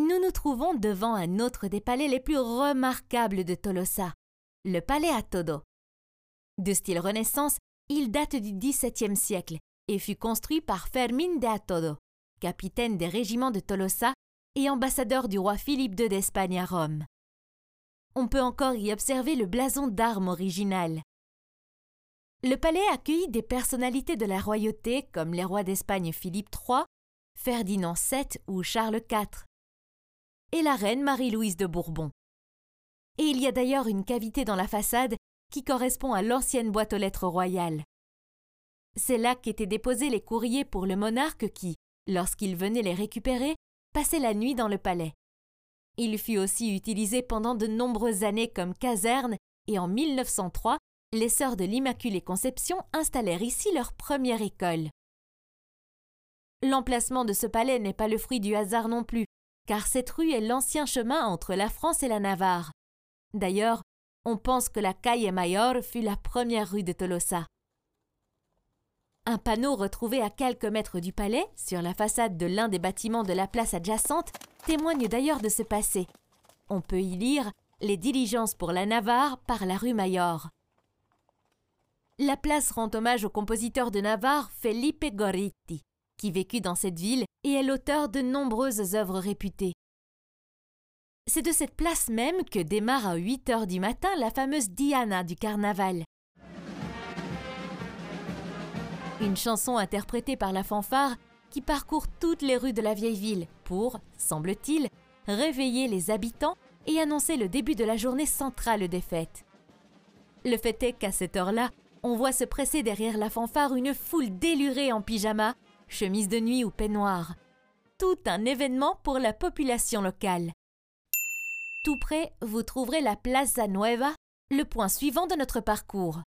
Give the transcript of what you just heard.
nous nous trouvons devant un autre des palais les plus remarquables de Tolosa, le palais à. De style Renaissance, il date du XVIIe siècle et fut construit par Fermín de Atodo, capitaine des régiments de Tolosa et ambassadeur du roi Philippe II d'Espagne à Rome. On peut encore y observer le blason d'armes original. Le palais accueillit des personnalités de la royauté comme les rois d'Espagne Philippe III, Ferdinand VII ou Charles IV, et la reine Marie-Louise de Bourbon. Et il y a d'ailleurs une cavité dans la façade qui correspond à l'ancienne boîte aux lettres royales. C'est là qu'étaient déposés les courriers pour le monarque qui, lorsqu'il venait les récupérer, passait la nuit dans le palais. Il fut aussi utilisé pendant de nombreuses années comme caserne et en 1903, les sœurs de l'Immaculée Conception installèrent ici leur première école. L'emplacement de ce palais n'est pas le fruit du hasard non plus, car cette rue est l'ancien chemin entre la France et la Navarre. D'ailleurs, on pense que la Calle Mayor fut la première rue de Tolosa. Un panneau retrouvé à quelques mètres du palais, sur la façade de l'un des bâtiments de la place adjacente, témoigne d'ailleurs de ce passé. On peut y lire Les diligences pour la Navarre par la rue Mayor. La place rend hommage au compositeur de Navarre Felipe Gorriti, qui vécut dans cette ville et est l'auteur de nombreuses œuvres réputées. C'est de cette place même que démarre à 8 heures du matin la fameuse Diana du carnaval. Une chanson interprétée par la fanfare qui parcourt toutes les rues de la vieille ville pour, semble-t-il, réveiller les habitants et annoncer le début de la journée centrale des fêtes. Le fait est qu'à cette heure-là, on voit se presser derrière la fanfare une foule délurée en pyjama, chemise de nuit ou peignoir. Tout un événement pour la population locale. Tout près, vous trouverez la Plaza Nueva, le point suivant de notre parcours.